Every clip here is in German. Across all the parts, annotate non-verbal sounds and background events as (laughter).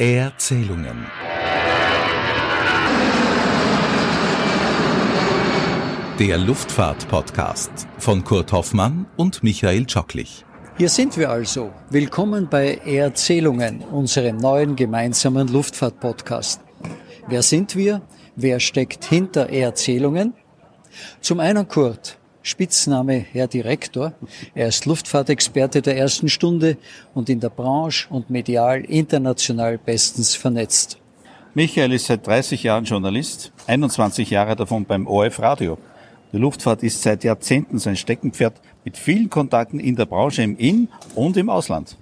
Erzählungen. Der Luftfahrt-Podcast von Kurt Hoffmann und Michael Tschocklich. Hier sind wir also. Willkommen bei Erzählungen, unserem neuen gemeinsamen Luftfahrt-Podcast. Wer sind wir? Wer steckt hinter Erzählungen? Zum einen Kurt, Spitzname Herr Direktor. Er ist Luftfahrtexperte der ersten Stunde und in der Branche und medial international bestens vernetzt. Michael ist seit 30 Jahren Journalist, 21 Jahre davon beim ORF Radio. Die Luftfahrt ist seit Jahrzehnten sein Steckenpferd mit vielen Kontakten in der Branche im In- und im Ausland.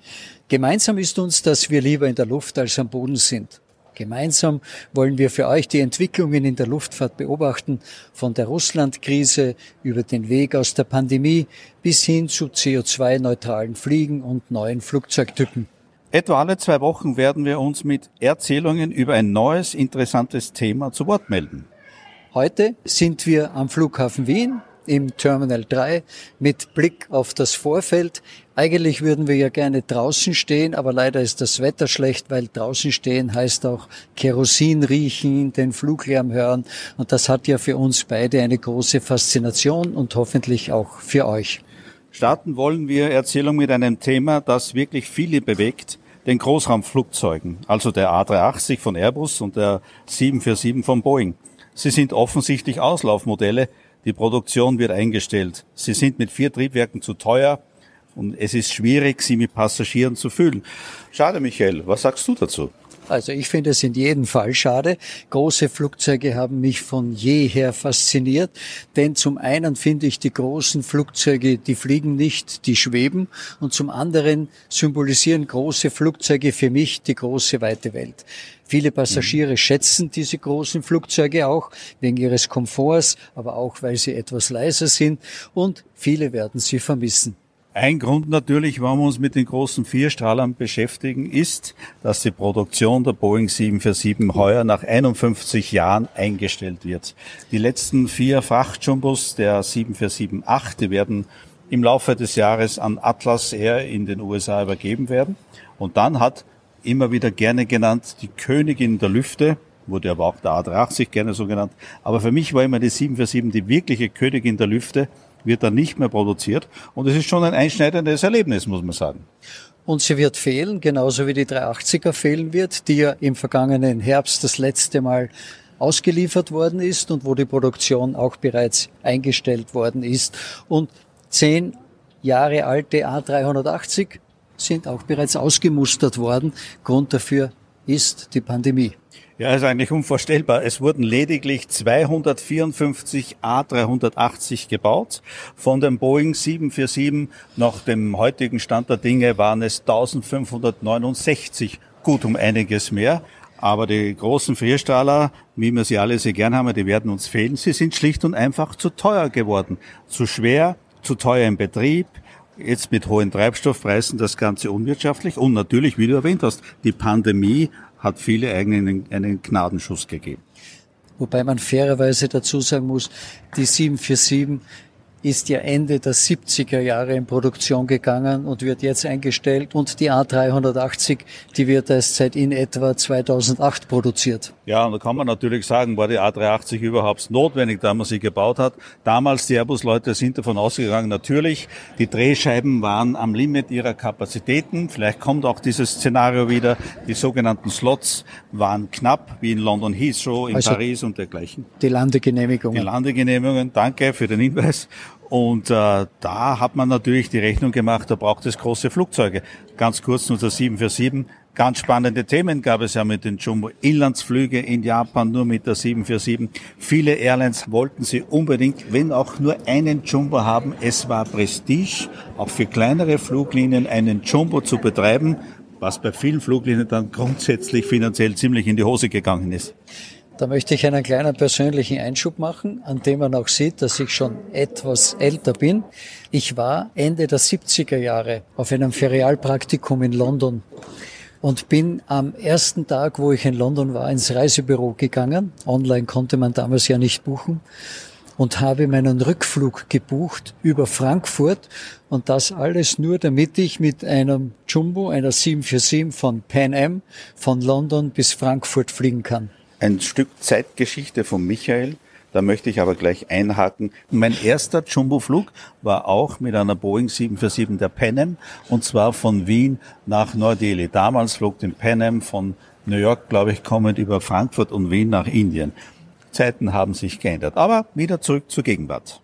Gemeinsam ist uns, dass wir lieber in der Luft als am Boden sind. Gemeinsam wollen wir für euch die Entwicklungen in der Luftfahrt beobachten, von der Russland-Krise über den Weg aus der Pandemie bis hin zu CO2-neutralen Fliegen und neuen Flugzeugtypen. Etwa alle zwei Wochen werden wir uns mit Erzählungen über ein neues, interessantes Thema zu Wort melden. Heute sind wir am Flughafen Wien im Terminal 3 mit Blick auf das Vorfeld. Eigentlich würden wir ja gerne draußen stehen, aber leider ist das Wetter schlecht, weil draußen stehen heißt auch Kerosin riechen, den Fluglärm hören. Und das hat ja für uns beide eine große Faszination und hoffentlich auch für euch. Starten wollen wir Erzählung mit einem Thema, das wirklich viele bewegt, den Großraumflugzeugen, also der A380 von Airbus und der 747 von Boeing. Sie sind offensichtlich Auslaufmodelle, die Produktion wird eingestellt. Sie sind mit vier Triebwerken zu teuer und es ist schwierig, sie mit Passagieren zu füllen. Schade, Michael. Was sagst du dazu? Also ich finde es in jedem Fall schade. Große Flugzeuge haben mich von jeher fasziniert, denn zum einen finde ich die großen Flugzeuge, die fliegen nicht, die schweben und zum anderen symbolisieren große Flugzeuge für mich die große weite Welt. Viele Passagiere mhm. schätzen diese großen Flugzeuge auch wegen ihres Komforts, aber auch weil sie etwas leiser sind und viele werden sie vermissen. Ein Grund natürlich, warum wir uns mit den großen Vierstrahlern beschäftigen, ist, dass die Produktion der Boeing 747 heuer nach 51 Jahren eingestellt wird. Die letzten vier Frachtjumbos der 747-8, die werden im Laufe des Jahres an Atlas Air in den USA übergeben werden. Und dann hat immer wieder gerne genannt die Königin der Lüfte, wurde aber auch der A380 gerne so genannt. Aber für mich war immer die 747 die wirkliche Königin der Lüfte, wird dann nicht mehr produziert. Und es ist schon ein einschneidendes Erlebnis, muss man sagen. Und sie wird fehlen, genauso wie die 380er fehlen wird, die ja im vergangenen Herbst das letzte Mal ausgeliefert worden ist und wo die Produktion auch bereits eingestellt worden ist. Und zehn Jahre alte A380 sind auch bereits ausgemustert worden. Grund dafür ist die Pandemie. Ja, ist eigentlich unvorstellbar. Es wurden lediglich 254 A380 gebaut. Von dem Boeing 747 nach dem heutigen Stand der Dinge waren es 1569, gut um einiges mehr. Aber die großen Vierstrahler, wie wir sie alle sehr gern haben, die werden uns fehlen. Sie sind schlicht und einfach zu teuer geworden. Zu schwer, zu teuer im Betrieb, jetzt mit hohen Treibstoffpreisen das Ganze unwirtschaftlich und natürlich, wie du erwähnt hast, die Pandemie hat viele eigenen einen Gnadenschuss gegeben. Wobei man fairerweise dazu sagen muss, die 747 ist ja Ende der 70er Jahre in Produktion gegangen und wird jetzt eingestellt. Und die A380, die wird erst seit in etwa 2008 produziert. Ja, und da kann man natürlich sagen, war die A380 überhaupt notwendig, da man sie gebaut hat. Damals, die Airbus-Leute sind davon ausgegangen, natürlich, die Drehscheiben waren am Limit ihrer Kapazitäten. Vielleicht kommt auch dieses Szenario wieder. Die sogenannten Slots waren knapp, wie in London Heathrow, in also Paris und dergleichen. Die Landegenehmigungen. Die Landegenehmigungen, danke für den Hinweis. Und äh, da hat man natürlich die Rechnung gemacht, da braucht es große Flugzeuge. Ganz kurz nur der 747. Ganz spannende Themen gab es ja mit den Jumbo-Inlandsflüge in Japan nur mit der 747. Viele Airlines wollten sie unbedingt, wenn auch nur einen Jumbo haben. Es war Prestige, auch für kleinere Fluglinien einen Jumbo zu betreiben, was bei vielen Fluglinien dann grundsätzlich finanziell ziemlich in die Hose gegangen ist. Da möchte ich einen kleinen persönlichen Einschub machen, an dem man auch sieht, dass ich schon etwas älter bin. Ich war Ende der 70er Jahre auf einem Ferialpraktikum in London und bin am ersten Tag, wo ich in London war, ins Reisebüro gegangen. Online konnte man damals ja nicht buchen und habe meinen Rückflug gebucht über Frankfurt und das alles nur, damit ich mit einem Jumbo, einer 747 von Pan Am von London bis Frankfurt fliegen kann. Ein Stück Zeitgeschichte von Michael. Da möchte ich aber gleich einhaken. Mein erster Jumbo-Flug war auch mit einer Boeing 747 der Pan Am und zwar von Wien nach Neu-Delhi. Damals flog den Pan Am von New York, glaube ich, kommend über Frankfurt und Wien nach Indien. Zeiten haben sich geändert. Aber wieder zurück zur Gegenwart.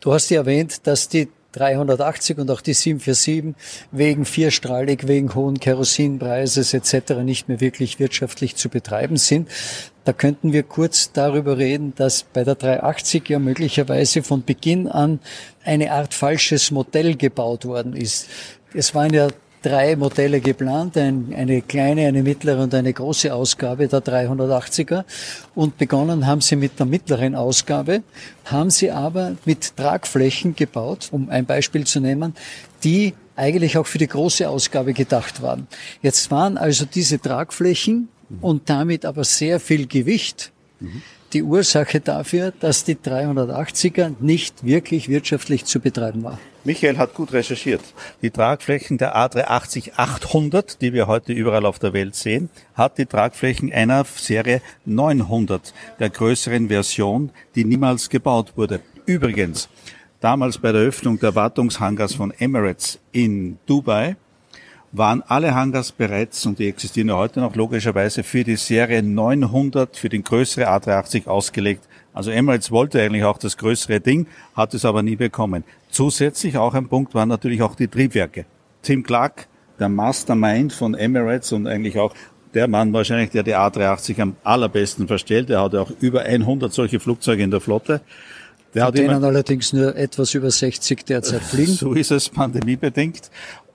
Du hast ja erwähnt, dass die 380 und auch die 747 wegen vierstrahlig, wegen hohen Kerosinpreises etc. nicht mehr wirklich wirtschaftlich zu betreiben sind. Da könnten wir kurz darüber reden, dass bei der 380 ja möglicherweise von Beginn an eine Art falsches Modell gebaut worden ist. Es waren ja drei Modelle geplant, ein, eine kleine, eine mittlere und eine große Ausgabe der 380er. Und begonnen haben sie mit der mittleren Ausgabe, haben sie aber mit Tragflächen gebaut, um ein Beispiel zu nehmen, die eigentlich auch für die große Ausgabe gedacht waren. Jetzt waren also diese Tragflächen und damit aber sehr viel Gewicht mhm die Ursache dafür, dass die 380er nicht wirklich wirtschaftlich zu betreiben war. Michael hat gut recherchiert. Die Tragflächen der A380-800, die wir heute überall auf der Welt sehen, hat die Tragflächen einer Serie 900, der größeren Version, die niemals gebaut wurde. Übrigens, damals bei der Öffnung der Wartungshangars von Emirates in Dubai waren alle Hangars bereits, und die existieren ja heute noch logischerweise, für die Serie 900, für den größere A380 ausgelegt. Also Emirates wollte eigentlich auch das größere Ding, hat es aber nie bekommen. Zusätzlich auch ein Punkt waren natürlich auch die Triebwerke. Tim Clark, der Mastermind von Emirates und eigentlich auch der Mann wahrscheinlich, der die A380 am allerbesten verstellt. Der hat ja auch über 100 solche Flugzeuge in der Flotte. Der Von hat denen allerdings nur etwas über 60 derzeit fliegen. So ist es pandemiebedingt.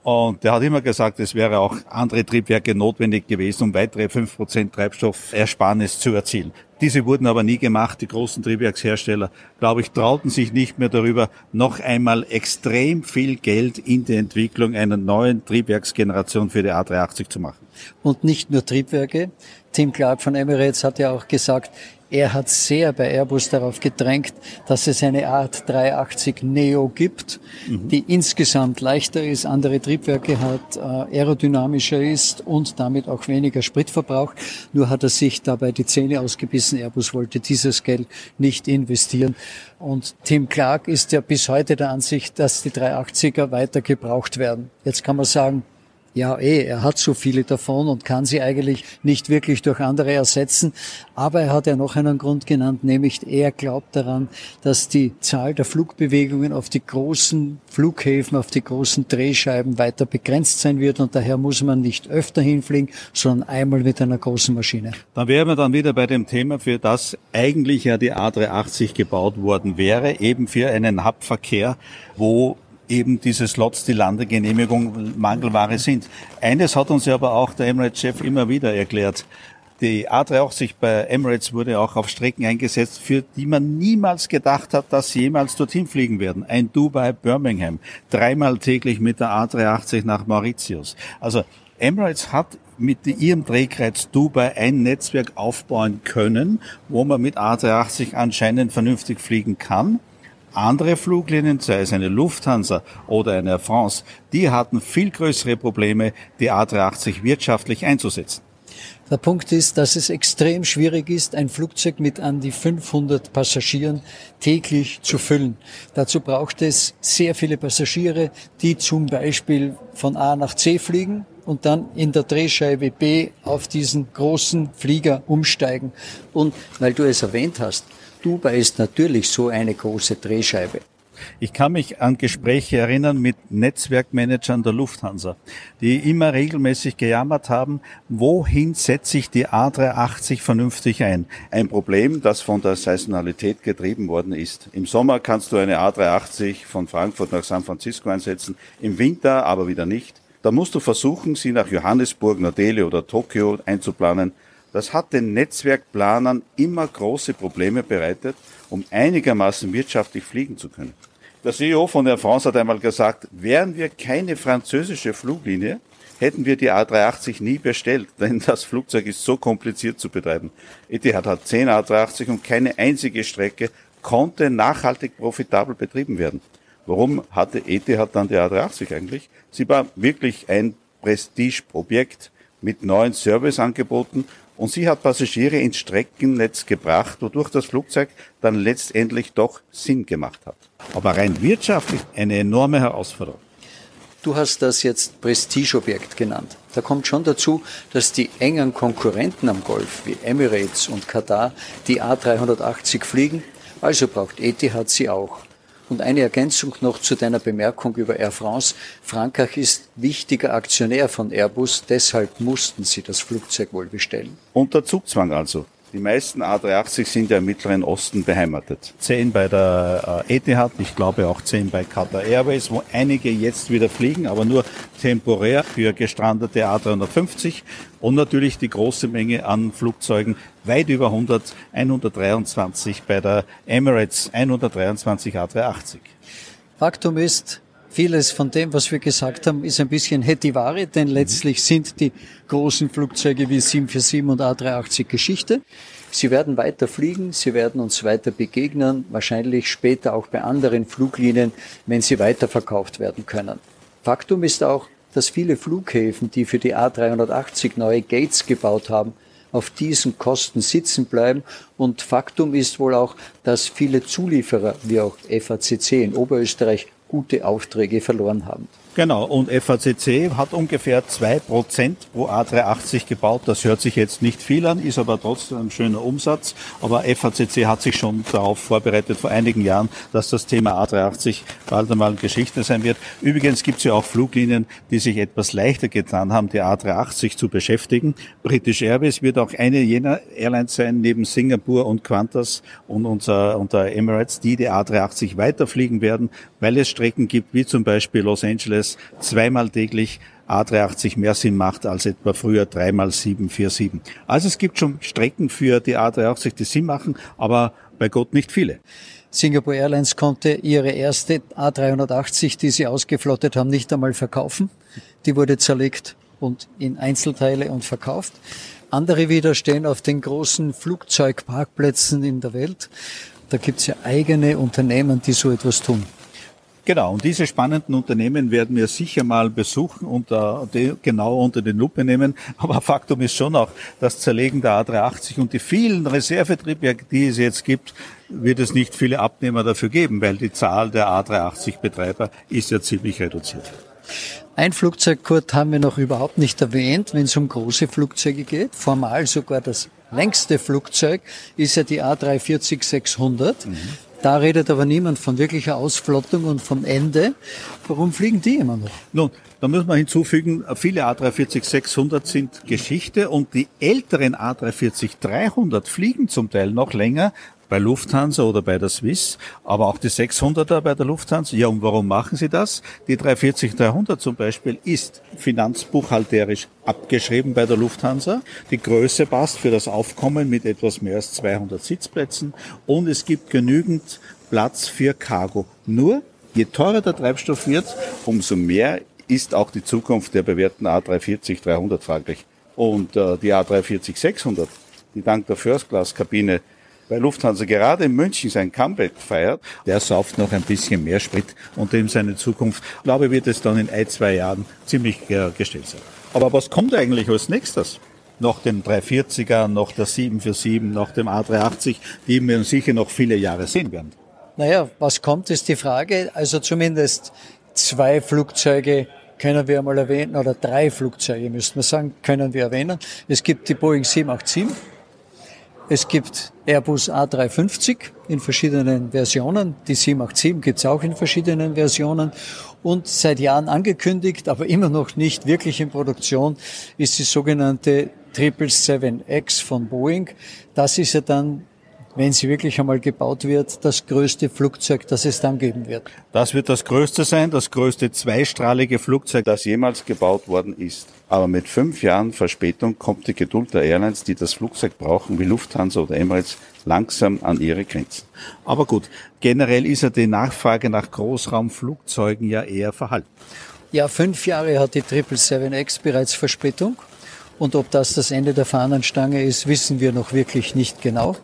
Und der hat immer gesagt, es wäre auch andere Triebwerke notwendig gewesen, um weitere fünf Prozent Treibstoffersparnis zu erzielen. Diese wurden aber nie gemacht. Die großen Triebwerkshersteller, glaube ich, trauten sich nicht mehr darüber, noch einmal extrem viel Geld in die Entwicklung einer neuen Triebwerksgeneration für die A380 zu machen. Und nicht nur Triebwerke. Tim Clark von Emirates hat ja auch gesagt, er hat sehr bei Airbus darauf gedrängt, dass es eine Art 380 Neo gibt, mhm. die insgesamt leichter ist, andere Triebwerke hat, äh, aerodynamischer ist und damit auch weniger Sprit verbraucht. Nur hat er sich dabei die Zähne ausgebissen. Airbus wollte dieses Geld nicht investieren. Und Tim Clark ist ja bis heute der Ansicht, dass die 380er weiter gebraucht werden. Jetzt kann man sagen, ja, eh, er hat so viele davon und kann sie eigentlich nicht wirklich durch andere ersetzen. Aber er hat ja noch einen Grund genannt, nämlich er glaubt daran, dass die Zahl der Flugbewegungen auf die großen Flughäfen, auf die großen Drehscheiben weiter begrenzt sein wird und daher muss man nicht öfter hinfliegen, sondern einmal mit einer großen Maschine. Da wären wir dann wieder bei dem Thema, für das eigentlich ja die A380 gebaut worden wäre, eben für einen Hubverkehr, wo eben diese Slots, die Landegenehmigung Mangelware sind. Eines hat uns ja aber auch der Emirates-Chef immer wieder erklärt. Die A380 bei Emirates wurde auch auf Strecken eingesetzt, für die man niemals gedacht hat, dass sie jemals dorthin fliegen werden. Ein Dubai Birmingham, dreimal täglich mit der A380 nach Mauritius. Also Emirates hat mit ihrem Drehkreuz Dubai ein Netzwerk aufbauen können, wo man mit A380 anscheinend vernünftig fliegen kann. Andere Fluglinien, sei es eine Lufthansa oder eine Air France, die hatten viel größere Probleme, die A380 wirtschaftlich einzusetzen. Der Punkt ist, dass es extrem schwierig ist, ein Flugzeug mit an die 500 Passagieren täglich zu füllen. Dazu braucht es sehr viele Passagiere, die zum Beispiel von A nach C fliegen und dann in der Drehscheibe B auf diesen großen Flieger umsteigen. Und weil du es erwähnt hast, Dubai ist natürlich so eine große Drehscheibe. Ich kann mich an Gespräche erinnern mit Netzwerkmanagern der Lufthansa, die immer regelmäßig gejammert haben, wohin setze ich die A380 vernünftig ein? Ein Problem, das von der Saisonalität getrieben worden ist. Im Sommer kannst du eine A380 von Frankfurt nach San Francisco einsetzen, im Winter aber wieder nicht. Da musst du versuchen, sie nach Johannesburg, Neu-Delhi oder Tokio einzuplanen. Das hat den Netzwerkplanern immer große Probleme bereitet, um einigermaßen wirtschaftlich fliegen zu können. Der CEO von Air France hat einmal gesagt, wären wir keine französische Fluglinie, hätten wir die A380 nie bestellt, (laughs) denn das Flugzeug ist so kompliziert zu betreiben. Etihad hat 10 A380 und keine einzige Strecke konnte nachhaltig profitabel betrieben werden. Warum hatte ETH dann die A380 eigentlich? Sie war wirklich ein Prestigeobjekt mit neuen Serviceangeboten und sie hat Passagiere ins Streckennetz gebracht, wodurch das Flugzeug dann letztendlich doch Sinn gemacht hat. Aber rein wirtschaftlich eine enorme Herausforderung. Du hast das jetzt Prestigeobjekt genannt. Da kommt schon dazu, dass die engen Konkurrenten am Golf wie Emirates und Katar die A380 fliegen, also braucht Etihad sie auch. Und eine Ergänzung noch zu deiner Bemerkung über Air France. Frankreich ist wichtiger Aktionär von Airbus, deshalb mussten sie das Flugzeug wohl bestellen. Unter Zugzwang also. Die meisten A380 sind ja im Mittleren Osten beheimatet. Zehn bei der äh, Etihad, ich glaube auch zehn bei Qatar Airways, wo einige jetzt wieder fliegen, aber nur temporär für gestrandete A350 und natürlich die große Menge an Flugzeugen, weit über 100, 123 bei der Emirates, 123 A380. Faktum ist, Vieles von dem, was wir gesagt haben, ist ein bisschen Hetivari, denn letztlich sind die großen Flugzeuge wie 747 und A380 Geschichte. Sie werden weiter fliegen, sie werden uns weiter begegnen, wahrscheinlich später auch bei anderen Fluglinien, wenn sie weiterverkauft werden können. Faktum ist auch, dass viele Flughäfen, die für die A380 neue Gates gebaut haben, auf diesen Kosten sitzen bleiben. Und Faktum ist wohl auch, dass viele Zulieferer, wie auch FACC in Oberösterreich, gute Aufträge verloren haben. Genau, und FACC hat ungefähr zwei Prozent pro A380 gebaut. Das hört sich jetzt nicht viel an, ist aber trotzdem ein schöner Umsatz. Aber FACC hat sich schon darauf vorbereitet vor einigen Jahren, dass das Thema A380 bald einmal Geschichte sein wird. Übrigens gibt es ja auch Fluglinien, die sich etwas leichter getan haben, die A380 zu beschäftigen. British Airways wird auch eine jener Airlines sein, neben Singapur und Qantas und unser, unter Emirates, die die A380 weiterfliegen werden, weil es Strecken gibt, wie zum Beispiel Los Angeles, es zweimal täglich A380 mehr Sinn macht als etwa früher dreimal 747. Also es gibt schon Strecken für die A380, die Sinn machen, aber bei Gott nicht viele. Singapore Airlines konnte ihre erste A380, die sie ausgeflottet haben, nicht einmal verkaufen. Die wurde zerlegt und in Einzelteile und verkauft. Andere wieder stehen auf den großen Flugzeugparkplätzen in der Welt. Da gibt es ja eigene Unternehmen, die so etwas tun. Genau, und diese spannenden Unternehmen werden wir sicher mal besuchen und äh, genau unter den Lupe nehmen. (laughs) Aber Faktum ist schon auch, das Zerlegen der A380 und die vielen Reservetriebwerke, die es jetzt gibt, wird es nicht viele Abnehmer dafür geben, weil die Zahl der A380-Betreiber ist ja ziemlich reduziert. Ein Flugzeug, Kurt, haben wir noch überhaupt nicht erwähnt, wenn es um große Flugzeuge geht. Formal sogar das längste Flugzeug ist ja die A340-600. Mhm. Da redet aber niemand von wirklicher Ausflottung und vom Ende. Warum fliegen die immer noch? Nun, da muss man hinzufügen, viele A340-600 sind Geschichte und die älteren A340-300 fliegen zum Teil noch länger, bei Lufthansa oder bei der Swiss, aber auch die 600er bei der Lufthansa. Ja, und warum machen sie das? Die 340-300 zum Beispiel ist finanzbuchhalterisch abgeschrieben bei der Lufthansa. Die Größe passt für das Aufkommen mit etwas mehr als 200 Sitzplätzen und es gibt genügend Platz für Cargo. Nur, je teurer der Treibstoff wird, umso mehr ist auch die Zukunft der bewährten A340-300 fraglich. Und äh, die A340-600, die dank der First-Class-Kabine bei Lufthansa gerade in München sein Comeback feiert, der sauft noch ein bisschen mehr Sprit und dem seine Zukunft, glaube ich, wird es dann in ein, zwei Jahren ziemlich äh, gestellt sein. Aber was kommt eigentlich als nächstes? Nach dem 340er, nach der 747, nach dem A380, die wir sicher noch viele Jahre sehen werden. Naja, was kommt, ist die Frage. Also zumindest zwei Flugzeuge können wir einmal erwähnen, oder drei Flugzeuge müssten wir sagen, können wir erwähnen. Es gibt die Boeing 787, es gibt Airbus A350 in verschiedenen Versionen. Die 787 gibt es auch in verschiedenen Versionen. Und seit Jahren angekündigt, aber immer noch nicht wirklich in Produktion, ist die sogenannte 777X von Boeing. Das ist ja dann wenn sie wirklich einmal gebaut wird, das größte Flugzeug, das es dann geben wird. Das wird das größte sein, das größte zweistrahlige Flugzeug, das jemals gebaut worden ist. Aber mit fünf Jahren Verspätung kommt die Geduld der Airlines, die das Flugzeug brauchen, wie Lufthansa oder Emirates, langsam an ihre Grenzen. Aber gut, generell ist ja die Nachfrage nach Großraumflugzeugen ja eher verhalten. Ja, fünf Jahre hat die 777X bereits Verspätung. Und ob das das Ende der Fahnenstange ist, wissen wir noch wirklich nicht genau.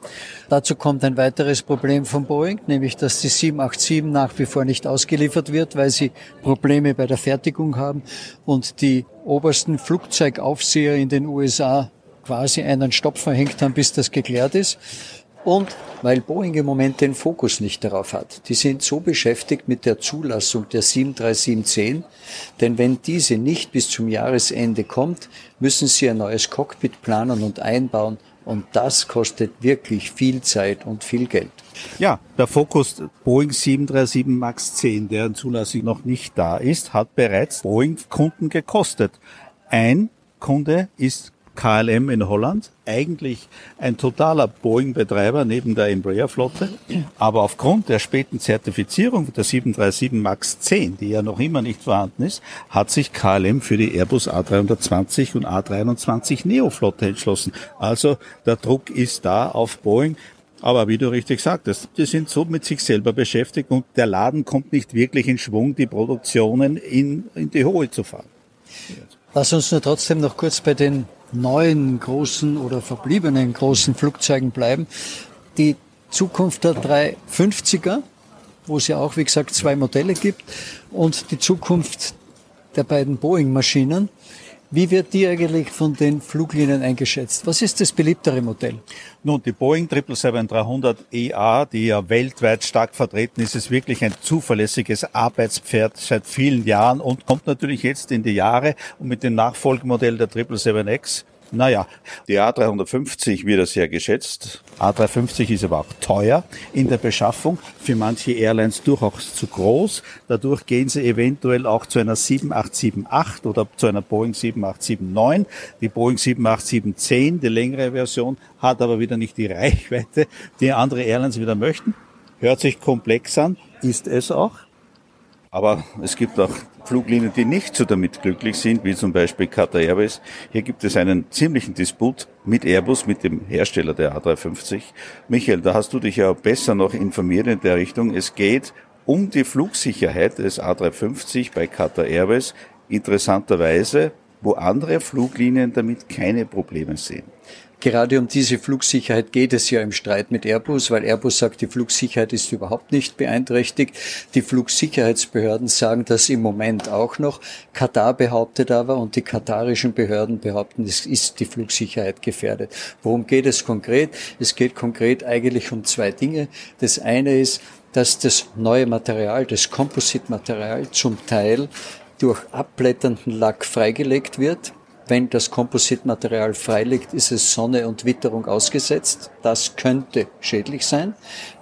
Dazu kommt ein weiteres Problem von Boeing, nämlich dass die 787 nach wie vor nicht ausgeliefert wird, weil sie Probleme bei der Fertigung haben und die obersten Flugzeugaufseher in den USA quasi einen Stopp verhängt haben, bis das geklärt ist. Und weil Boeing im Moment den Fokus nicht darauf hat. Die sind so beschäftigt mit der Zulassung der 73710, denn wenn diese nicht bis zum Jahresende kommt, müssen sie ein neues Cockpit planen und einbauen und das kostet wirklich viel Zeit und viel Geld. Ja, der Fokus Boeing 737 MAX 10, deren Zulassung noch nicht da ist, hat bereits Boeing-Kunden gekostet. Ein Kunde ist KLM in Holland, eigentlich ein totaler Boeing-Betreiber neben der Embraer-Flotte, aber aufgrund der späten Zertifizierung der 737 MAX 10, die ja noch immer nicht vorhanden ist, hat sich KLM für die Airbus A320 und A320 Neo-Flotte entschlossen. Also der Druck ist da auf Boeing. Aber wie du richtig sagtest, die sind so mit sich selber beschäftigt und der Laden kommt nicht wirklich in Schwung, die Produktionen in, in die Höhe zu fahren. Lass uns nur trotzdem noch kurz bei den neuen großen oder verbliebenen großen Flugzeugen bleiben. Die Zukunft der 350er, wo es ja auch, wie gesagt, zwei Modelle gibt, und die Zukunft der beiden Boeing-Maschinen. Wie wird die eigentlich von den Fluglinien eingeschätzt? Was ist das beliebtere Modell? Nun, die Boeing 777-300 EA, die ja weltweit stark vertreten ist, ist wirklich ein zuverlässiges Arbeitspferd seit vielen Jahren und kommt natürlich jetzt in die Jahre und mit dem Nachfolgemodell der 777X naja, die A350 wird sehr geschätzt. A350 ist aber auch teuer in der Beschaffung, für manche Airlines durchaus zu groß. Dadurch gehen sie eventuell auch zu einer 7878 oder zu einer Boeing 7879. Die Boeing 787-10, die längere Version, hat aber wieder nicht die (laughs) Reichweite, die andere Airlines wieder möchten. Hört sich komplex an, ist es auch. Aber es gibt auch Fluglinien, die nicht so damit glücklich sind, wie zum Beispiel Qatar Airways. Hier gibt es einen ziemlichen Disput mit Airbus, mit dem Hersteller der A350. Michael, da hast du dich ja besser noch informiert in der Richtung. Es geht um die Flugsicherheit des A350 bei Qatar Airways. Interessanterweise, wo andere Fluglinien damit keine Probleme sehen. Gerade um diese Flugsicherheit geht es ja im Streit mit Airbus, weil Airbus sagt, die Flugsicherheit ist überhaupt nicht beeinträchtigt. Die Flugsicherheitsbehörden sagen das im Moment auch noch. Katar behauptet aber und die katarischen Behörden behaupten, es ist die Flugsicherheit gefährdet. Worum geht es konkret? Es geht konkret eigentlich um zwei Dinge. Das eine ist, dass das neue Material, das Composite-Material zum Teil durch abblätternden Lack freigelegt wird wenn das Kompositmaterial freiliegt, ist es Sonne und Witterung ausgesetzt. Das könnte schädlich sein.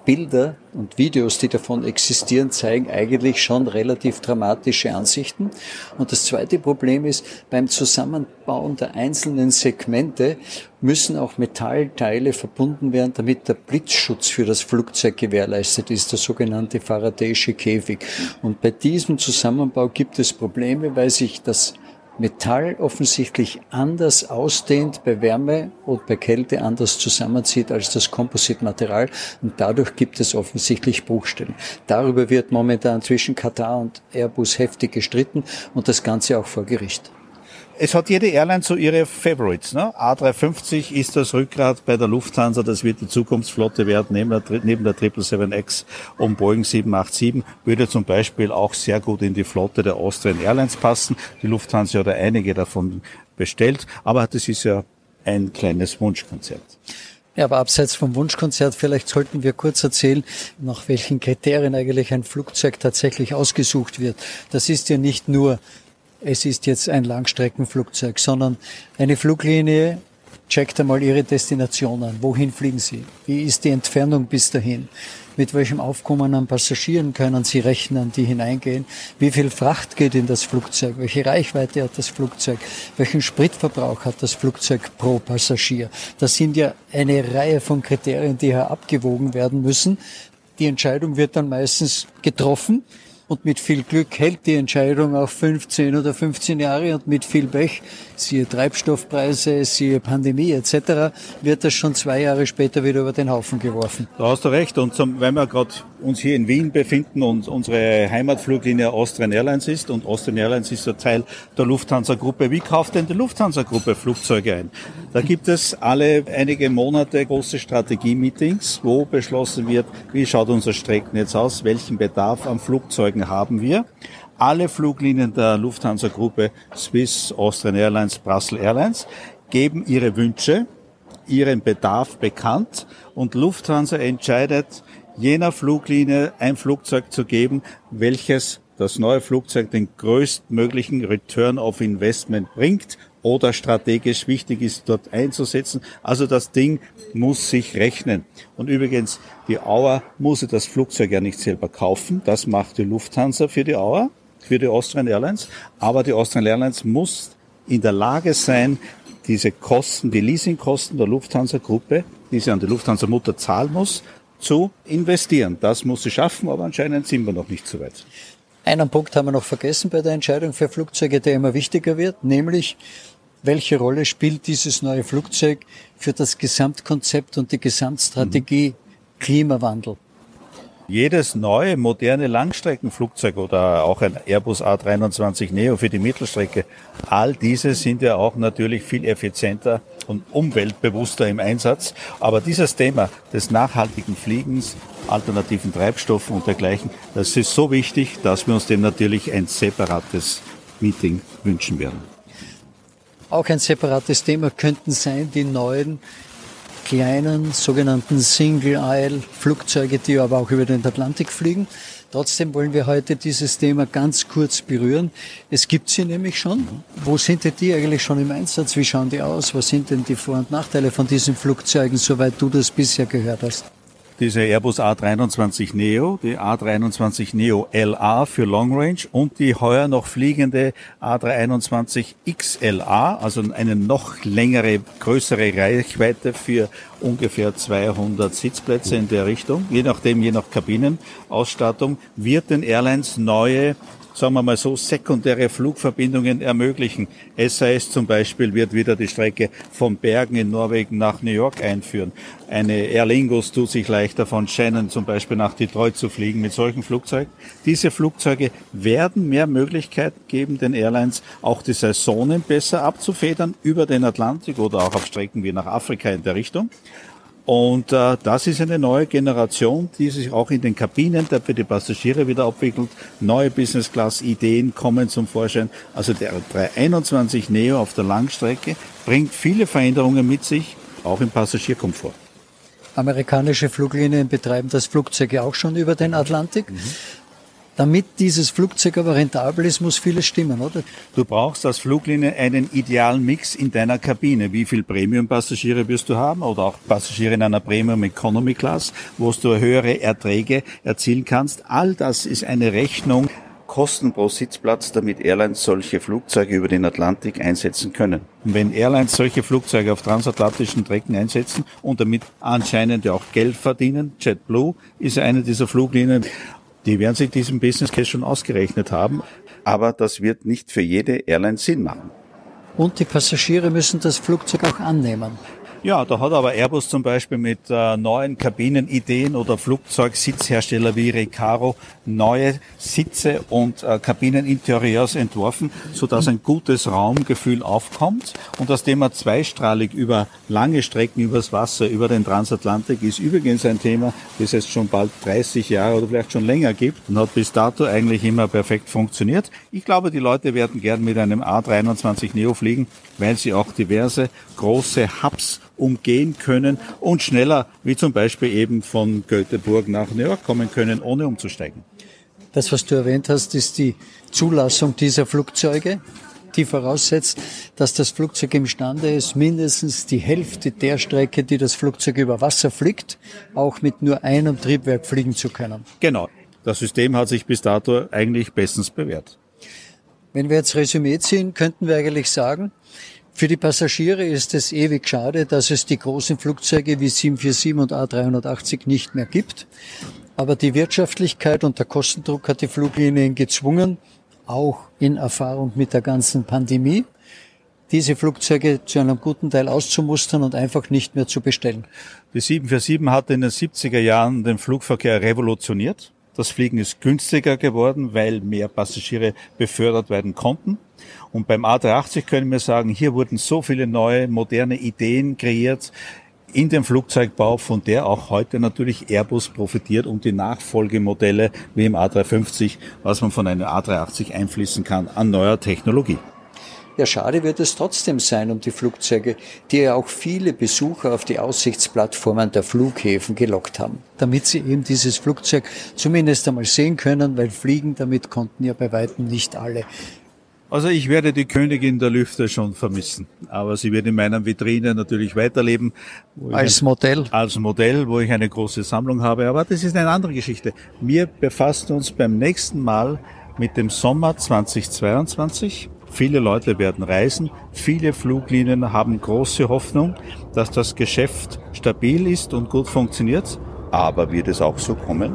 Bilder und Videos, die davon existieren, zeigen eigentlich schon relativ dramatische Ansichten. Und das zweite Problem ist, beim Zusammenbauen der einzelnen Segmente müssen auch Metallteile verbunden werden, damit der Blitzschutz für das Flugzeug gewährleistet ist, der sogenannte Faradayische Käfig. Und bei diesem Zusammenbau gibt es Probleme, weil sich das Metall offensichtlich anders ausdehnt, bei Wärme und bei Kälte anders zusammenzieht als das Kompositmaterial und dadurch gibt es offensichtlich Bruchstellen. Darüber wird momentan zwischen Katar und Airbus heftig gestritten und das Ganze auch vor Gericht. Es hat jede Airline so ihre Favorites. Ne? A350 ist das Rückgrat bei der Lufthansa, das wird die Zukunftsflotte werden, neben der, neben der 777X und Boeing 787 würde zum Beispiel auch sehr gut in die Flotte der Austrian Airlines passen. Die Lufthansa hat einige davon bestellt, aber das ist ja ein kleines Wunschkonzert. Ja, aber abseits vom Wunschkonzert, vielleicht sollten wir kurz erzählen, nach welchen Kriterien eigentlich ein Flugzeug tatsächlich ausgesucht wird. Das ist ja nicht nur es ist jetzt ein Langstreckenflugzeug, sondern eine Fluglinie checkt einmal Ihre Destination an. Wohin fliegen Sie? Wie ist die Entfernung bis dahin? Mit welchem Aufkommen an Passagieren können Sie rechnen, die hineingehen? Wie viel Fracht geht in das Flugzeug? Welche Reichweite hat das Flugzeug? Welchen Spritverbrauch hat das Flugzeug pro Passagier? Das sind ja eine Reihe von Kriterien, die hier abgewogen werden müssen. Die Entscheidung wird dann meistens getroffen Und mit viel Glück hält die Entscheidung auch 15 oder 15 Jahre und mit viel Pech, siehe Treibstoffpreise, siehe Pandemie etc., wird das schon zwei Jahre später wieder über den Haufen geworfen. Da hast du recht. Und zum, weil wir gerade uns hier in Wien befinden und unsere Heimatfluglinie Austrian Airlines ist und Austrian Airlines ist ein Teil der Lufthansa-Gruppe. Wie kauft denn die Lufthansa-Gruppe Flugzeuge ein? Da gibt es alle einige Monate große Strategie-Meetings, wo beschlossen wird, wie schaut unser Streckennetz aus, welchen Bedarf an Flugzeugen Flugzeugen haben wir. Alle Fluglinien der Lufthansa-Gruppe Swiss, Austrian Airlines, Brussels Airlines geben ihre Wünsche, ihren Bedarf bekannt und Lufthansa entscheidet, jener Fluglinie ein Flugzeug zu geben, welches das neue Flugzeug den größtmöglichen Return of Investment bringt oder strategisch wichtig ist, dort einzusetzen. Also das Ding muss sich rechnen. Und übrigens, die Auer muss das Flugzeug ja nicht selber kaufen. Das macht die Lufthansa für die Auer, für die Austrian Airlines. Aber die Austrian Airlines muss in der Lage sein, diese Kosten, die Leasingkosten der Lufthansa-Gruppe, die sie an die Lufthansa-Mutter zahlen muss, zu investieren. Das muss sie schaffen, aber anscheinend sind wir noch nicht so weit. Einen Punkt haben wir noch vergessen bei der Entscheidung für Flugzeuge, der immer wichtiger wird, nämlich welche Rolle spielt dieses neue Flugzeug für das Gesamtkonzept und die Gesamtstrategie Klimawandel? Jedes neue, moderne Langstreckenflugzeug oder auch ein Airbus A320 Neo für die Mittelstrecke, all diese sind ja auch natürlich viel effizienter und umweltbewusster im Einsatz. Aber dieses Thema des nachhaltigen Fliegens, alternativen Treibstoffen und dergleichen, das ist so wichtig, dass wir uns dem natürlich ein separates Meeting wünschen werden. Auch ein separates Thema könnten sein die neuen kleinen sogenannten Single-Aisle-Flugzeuge, die aber auch über den Atlantik fliegen. Trotzdem wollen wir heute dieses Thema ganz kurz berühren. Es gibt sie nämlich schon. Wo sind denn die eigentlich schon im Einsatz? Wie schauen die aus? Was sind denn die Vor- und Nachteile von diesen Flugzeugen, soweit du das bisher gehört hast? Diese Airbus A320 Neo, die A320 Neo LA für Long Range und die heuer noch fliegende A321 XLA, also eine noch längere, größere Reichweite für ungefähr 200 Sitzplätze in der Richtung, je nachdem, je nach Kabinenausstattung, wird den Airlines neue sagen wir mal so, sekundäre Flugverbindungen ermöglichen. SAS zum Beispiel wird wieder die Strecke von Bergen in Norwegen nach New York einführen. Eine Aer Lingus tut sich leichter von Shannon zum Beispiel nach Detroit zu fliegen mit solchen Flugzeugen. Diese Flugzeuge werden mehr Möglichkeiten geben, den Airlines auch die Saisonen besser abzufedern über den Atlantik oder auch auf Strecken wie nach Afrika in der Richtung. Und äh, das ist eine neue Generation, die sich auch in den Kabinen der für die Passagiere wieder abwickelt. Neue Business-Class-Ideen kommen zum Vorschein. Also der 321 Neo auf der Langstrecke bringt viele Veränderungen mit sich, auch im Passagierkomfort. Amerikanische Fluglinien betreiben das Flugzeug ja auch schon über den Atlantik. Mhm. Damit dieses Flugzeug aber rentabel ist, muss vieles stimmen, oder? Du brauchst als Fluglinie einen idealen Mix in deiner Kabine. Wie viel Premium-Passagiere wirst du haben oder auch Passagiere in einer Premium Economy Class, wo du höhere Erträge erzielen kannst. All das ist eine Rechnung, Kosten pro Sitzplatz, damit Airlines solche Flugzeuge über den Atlantik einsetzen können. Wenn Airlines solche Flugzeuge auf transatlantischen Strecken einsetzen und damit anscheinend auch Geld verdienen, JetBlue ist eine dieser Fluglinien, die werden sich diesen Business Case schon ausgerechnet haben, aber das wird nicht für jede Airline Sinn machen. Und die Passagiere müssen das Flugzeug auch annehmen. Ja, da hat aber Airbus zum Beispiel mit äh, neuen Kabinenideen oder Flugzeugsitzhersteller wie Recaro neue Sitze und äh, Kabineninterieurs entworfen, so dass ein gutes Raumgefühl aufkommt. Und das Thema zweistrahlig über lange Strecken übers Wasser, über den Transatlantik ist übrigens ein Thema, das es schon bald 30 Jahre oder vielleicht schon länger gibt und hat bis dato eigentlich immer perfekt funktioniert. Ich glaube, die Leute werden gern mit einem A321 Neo fliegen, weil sie auch diverse große Hubs umgehen können und schneller, wie zum Beispiel eben von Göteborg nach New York kommen können, ohne umzusteigen. Das, was du erwähnt hast, ist die Zulassung dieser Flugzeuge, die voraussetzt, dass das Flugzeug imstande ist, mindestens die Hälfte der Strecke, die das Flugzeug über Wasser fliegt, auch mit nur einem Triebwerk fliegen zu können. Genau. Das System hat sich bis dato eigentlich bestens bewährt. Wenn wir jetzt Resümee ziehen, könnten wir eigentlich sagen, für die Passagiere ist es ewig schade, dass es die großen Flugzeuge wie 747 und A380 nicht mehr gibt. Aber die Wirtschaftlichkeit und der Kostendruck hat die Fluglinien gezwungen, auch in Erfahrung mit der ganzen Pandemie, diese Flugzeuge zu einem guten Teil auszumustern und einfach nicht mehr zu bestellen. Die 747 hat in den 70er Jahren den Flugverkehr revolutioniert. Das Fliegen ist günstiger geworden, weil mehr Passagiere befördert werden konnten. Und beim A380 können wir sagen, hier wurden so viele neue, moderne Ideen kreiert in dem Flugzeugbau, von der auch heute natürlich Airbus profitiert und die Nachfolgemodelle wie im A350, was man von einem A380 einfließen kann an neuer Technologie. Ja, schade wird es trotzdem sein um die Flugzeuge, die ja auch viele Besucher auf die Aussichtsplattformen der Flughäfen gelockt haben, damit sie eben dieses Flugzeug zumindest einmal sehen können, weil fliegen damit konnten ja bei weitem nicht alle. Also ich werde die Königin der Lüfte schon vermissen, aber sie wird in meiner Vitrine natürlich weiterleben. Als Modell? Als Modell, wo ich eine große Sammlung habe, aber das ist eine andere Geschichte. Wir befassen uns beim nächsten Mal mit dem Sommer 2022. Viele Leute werden reisen, viele Fluglinien haben große Hoffnung, dass das Geschäft stabil ist und gut funktioniert. Aber wird es auch so kommen?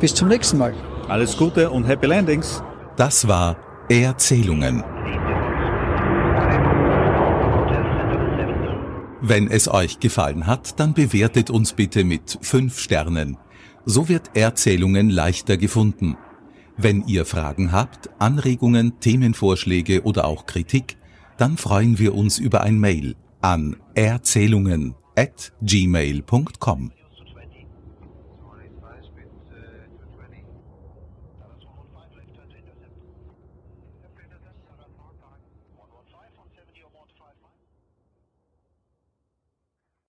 Bis zum nächsten Mal. Alles Gute und Happy Landings. Das war Erzählungen. Wenn es euch gefallen hat, dann bewertet uns bitte mit 5 Sternen. So wird Erzählungen leichter gefunden. Wenn ihr Fragen habt, Anregungen, Themenvorschläge oder auch Kritik, dann freuen wir uns über ein Mail an erzählungen at gmail.com.